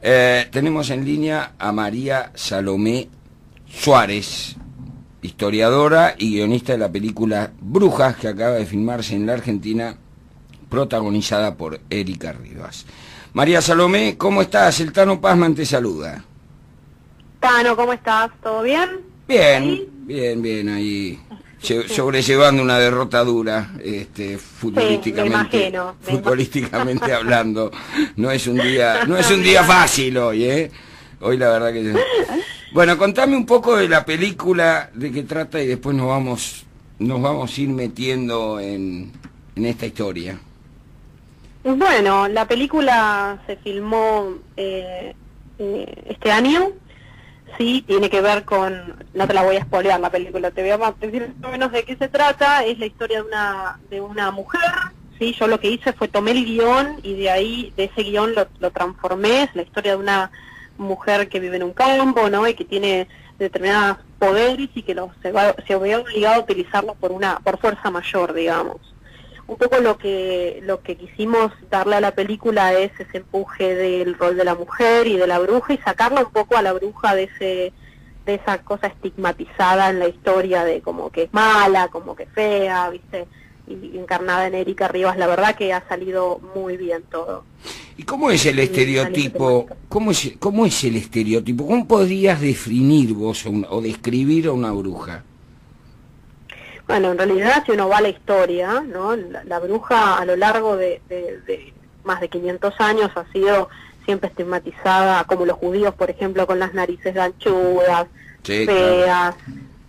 Eh, tenemos en línea a María Salomé Suárez, historiadora y guionista de la película Brujas, que acaba de filmarse en la Argentina, protagonizada por Erika Rivas. María Salomé, ¿cómo estás? El Tano Pazman te saluda. Tano, ¿cómo estás? ¿Todo bien? Bien, bien, bien, ahí sobrellevando una derrota dura, este, futbolísticamente, futbolísticamente hablando. No es un día, no es un día fácil hoy, ¿eh? Hoy la verdad que bueno, contame un poco de la película, de qué trata y después nos vamos, nos vamos a ir metiendo en, en esta historia. Bueno, la película se filmó eh, eh, este año sí tiene que ver con, no te la voy a spoilear la película, te voy a decir más o menos de qué se trata, es la historia de una, de una mujer, sí, yo lo que hice fue tomé el guion y de ahí, de ese guion lo, lo transformé, es la historia de una mujer que vive en un campo, ¿no? Y que tiene determinados poderes y que los, se, va, se ve obligado a utilizarlos por una, por fuerza mayor, digamos un poco lo que lo que quisimos darle a la película es ese empuje del rol de la mujer y de la bruja y sacarla un poco a la bruja de ese de esa cosa estigmatizada en la historia de como que es mala, como que fea, viste, y encarnada en Erika Rivas, la verdad que ha salido muy bien todo. ¿Y cómo es el estereotipo? ¿Cómo es, cómo es el estereotipo? ¿Cómo podrías definir vos o describir a una bruja? Bueno, en realidad si uno va a la historia, ¿no? la, bruja a lo largo de, más de 500 años ha sido siempre estigmatizada, como los judíos, por ejemplo, con las narices ganchudas, feas,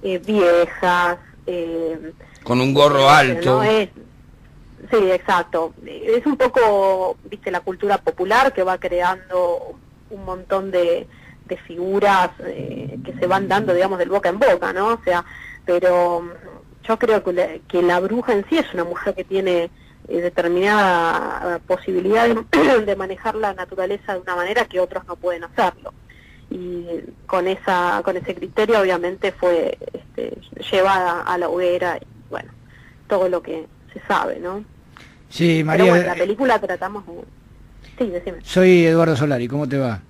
eh, viejas. Eh, con un gorro alto. sí, exacto. Es un poco, viste, la cultura popular que va creando un montón de, de figuras eh, que se van dando, digamos, del boca en boca, ¿no? O sea, pero yo creo que la, que la bruja en sí es una mujer que tiene eh, determinada posibilidad de, manejar la naturaleza de una manera que otros no pueden hacerlo. Y con esa con ese criterio obviamente fue este, llevada a la hoguera y bueno todo lo que se sabe no sí María Pero bueno, la película tratamos sí decime. Soy Eduardo Solari cómo te va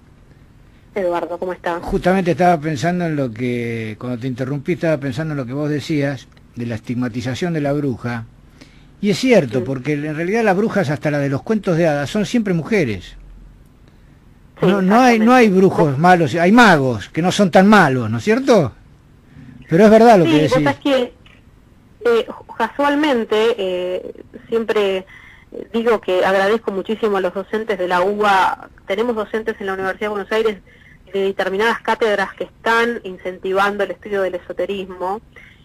Eduardo cómo estás justamente estaba pensando en lo que cuando te interrumpí estaba pensando en lo que vos decías de la estigmatización de la bruja. Y es cierto, porque en realidad las brujas, hasta la de los cuentos de hadas, son siempre mujeres. no, no, hay, no hay brujos malos, hay magos que no son tan malos, ¿no es cierto? Pero es verdad lo que decís. Es que eh, casualmente eh, siempre digo que agradezco muchísimo a los docentes de la UBA. Tenemos docentes en la Universidad de Buenos Aires de determinadas cátedras que están incentivando el estudio del esoterismo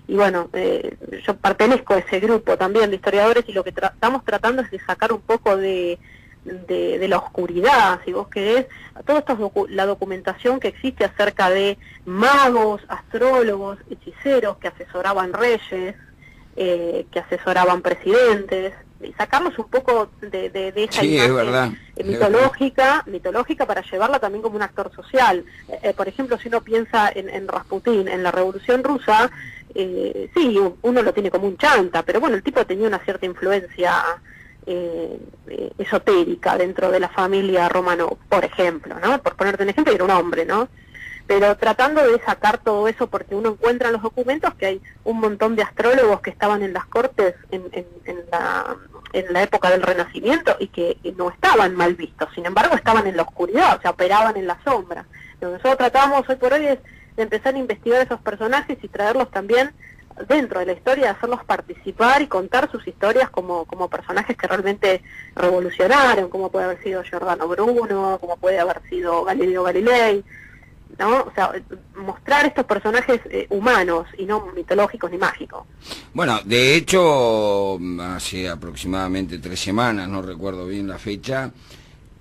y bueno, eh, yo pertenezco a ese grupo también de historiadores y lo que estamos tratando es de sacar un poco de, de, la oscuridad, si vos querés, toda esta la documentación que existe acerca de magos, astrólogos, hechiceros que asesoraban reyes, eh, que asesoraban presidentes, y sacarnos un poco de, de, esa imagen mitológica, mitológica para llevarla también como un actor social. Eh, por ejemplo, si uno piensa en, en Rasputín, en la Revolución Rusa, eh, sí, uno lo tiene como un chanta, pero bueno, el tipo tenía una cierta influencia eh, eh, esotérica dentro de la familia romano, por ejemplo, ¿no? Por ponerte un ejemplo, era un hombre, ¿no? Pero tratando de sacar todo eso, porque uno encuentra en los documentos que hay un montón de astrólogos que estaban en las cortes en, en, la, en la época del Renacimiento y que no estaban mal vistos, sin embargo estaban en la oscuridad, o sea, operaban en la sombra. Lo que nosotros tratamos hoy por hoy es de empezar a investigar esos personajes y traerlos también dentro de la historia, hacerlos participar y contar sus historias como, como personajes que realmente revolucionaron, como puede haber sido Giordano Bruno, como puede haber sido Galileo Galilei, ¿no? O sea, mostrar estos personajes eh, humanos y no mitológicos ni mágicos. Bueno, de hecho, hace aproximadamente tres semanas, no recuerdo bien la fecha,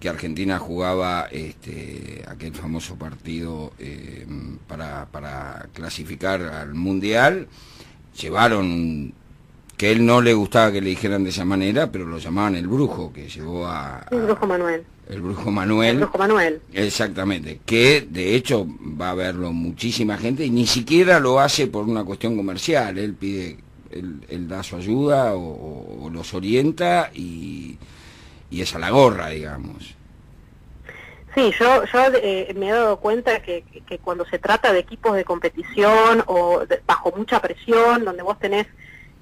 que Argentina jugaba este, aquel famoso partido eh, para, para clasificar al Mundial, llevaron que él no le gustaba que le dijeran de esa manera, pero lo llamaban el brujo, que llevó a... El brujo Manuel. El brujo Manuel. El brujo Manuel. Exactamente, que de hecho va a verlo muchísima gente y ni siquiera lo hace por una cuestión comercial, él pide, él, da su ayuda o los orienta y y es a la gorra, digamos. Sí, yo, yo eh, me he dado cuenta que, que, cuando se trata de equipos de competición o bajo mucha presión, donde vos tenés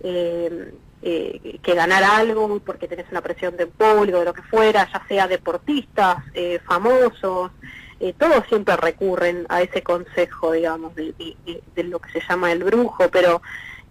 eh, eh, que ganar algo porque tenés una presión de público, de lo que fuera, ya sea deportistas, famosos, todos siempre recurren a ese consejo, digamos, de, lo que se llama el brujo, pero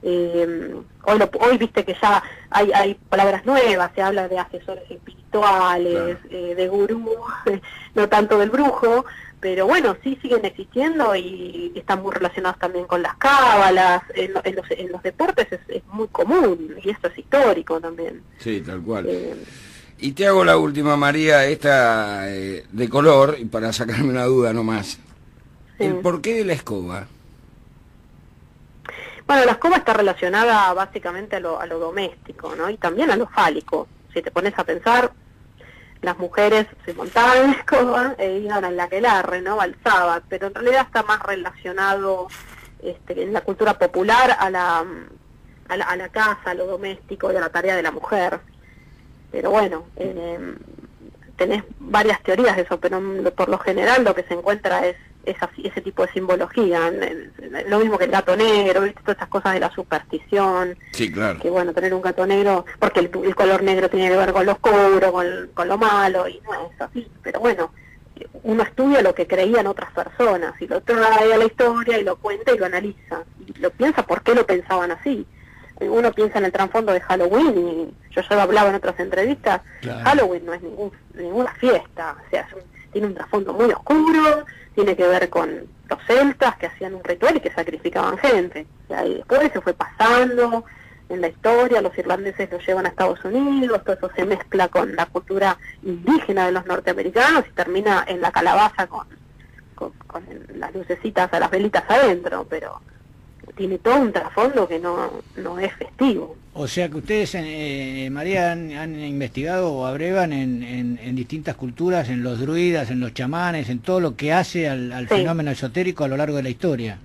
eh, hoy, hoy viste que ya hay, hay palabras nuevas, se habla de asesores eh, de gurú, no tanto del brujo, pero bueno, sí siguen existiendo y están muy relacionados también con las cábalas, en, los, en los, deportes es, muy común y esto es histórico también. Sí, tal cual. Eh, y te hago la última, María, esta eh, de color, y para sacarme una duda nomás. ¿El porqué de la escoba? Bueno, la escoba está relacionada básicamente a lo, a lo doméstico, ¿no? Y también a lo fálico. Si te pones a pensar, las mujeres se montaban en la escoba e iban al laquelarre, ¿no? Al sábado, pero en realidad está más relacionado este, en la cultura popular a la, a la, a la casa, a lo doméstico y a la tarea de la mujer. Pero bueno, eh, tenés varias teorías de eso, pero por lo general lo que se encuentra es ese tipo de simbología, lo mismo que el gato negro, ¿viste? todas estas cosas de la superstición. Sí, claro. Que bueno, tener un gato negro, porque el, color negro tiene que ver con lo oscuro, con, lo malo, y no es así. Pero bueno, uno estudia lo que creían otras personas, y lo trae a la historia, y lo cuenta y lo analiza. Y lo piensa por qué lo pensaban así. Uno piensa en el trasfondo de Halloween, y yo ya lo hablaba en otras entrevistas, Halloween no es ningún, ninguna fiesta, o sea, tiene un trasfondo muy oscuro, tiene que ver con los celtas que hacían un ritual y que sacrificaban gente. y después se fue pasando en la historia, los irlandeses lo llevan a Estados Unidos, todo eso se mezcla con la cultura indígena de los norteamericanos y termina en la calabaza con, con, con las lucecitas a las velitas adentro, pero tiene todo un trasfondo que no, no es festivo. O sea que ustedes, eh, María, han, investigado o abrevan en, en, distintas culturas, en los druidas, en los chamanes, en todo lo que hace al, fenómeno esotérico a lo largo de la historia.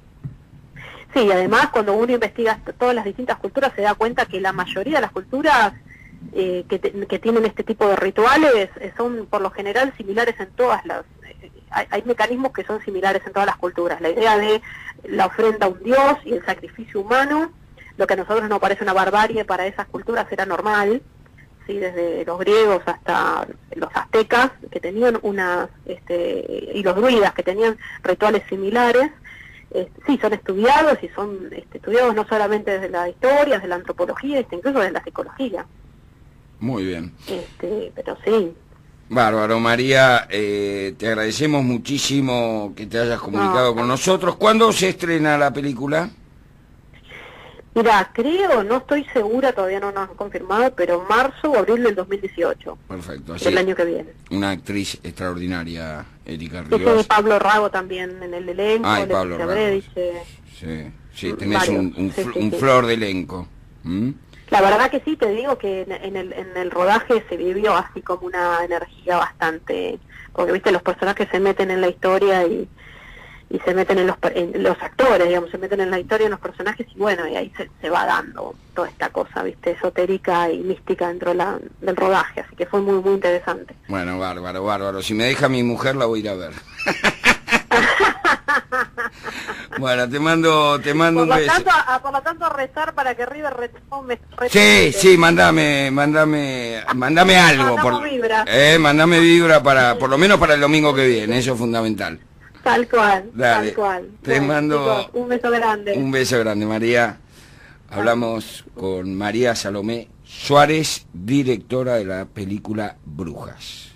Sí, además cuando uno investiga todas las distintas culturas se da cuenta que la mayoría de las culturas eh, que, que, tienen este tipo de rituales eh, son por lo general similares en todas las... hay, hay mecanismos que son similares en todas las culturas. La idea de la ofrenda a un dios y el sacrificio humano, lo que a nosotros nos parece una barbarie para esas culturas era normal, ¿sí? desde los griegos hasta los aztecas, que tenían unas, este, y los druidas, que tenían rituales similares, sí, son estudiados y son este, estudiados no solamente desde la historia, desde la antropología, este, incluso desde la psicología. Muy bien. Este, pero sí, Bárbaro, María, eh, te agradecemos muchísimo que te hayas comunicado con nosotros. ¿Cuándo se estrena la película? Mira, creo, no estoy segura, todavía no nos han confirmado, pero marzo o abril del 2018. Perfecto. Así, el año que viene. Una actriz extraordinaria, Erika Ríos. Sí, Pablo Rago también en el elenco. Ay, Pablo Rago. Sí, sí, tenés un, flor de elenco. ¿Mm? La verdad que sí, te digo que en, el, en el rodaje se vivió así como una energía bastante, porque viste, los personajes se meten en la historia y, y se meten en los, los actores, digamos, se meten en la historia en los personajes y bueno, y ahí se, se va dando toda esta cosa, viste, esotérica y mística dentro la, del rodaje, así que fue muy, muy interesante. Bueno, bárbaro, bárbaro. Si me deja mi mujer la voy a ir a ver. Bueno, te mando, te mando un beso. por lo tanto, rezar para que River retome. Sí, sí, mandame, mandame, mandame algo. por, vibra. Eh, mandame vibra para, por lo menos para el domingo que viene, eso es fundamental. Tal cual, tal cual. Te mando un beso grande. Un beso grande, María. Hablamos con María Salomé Suárez, directora de la película Brujas.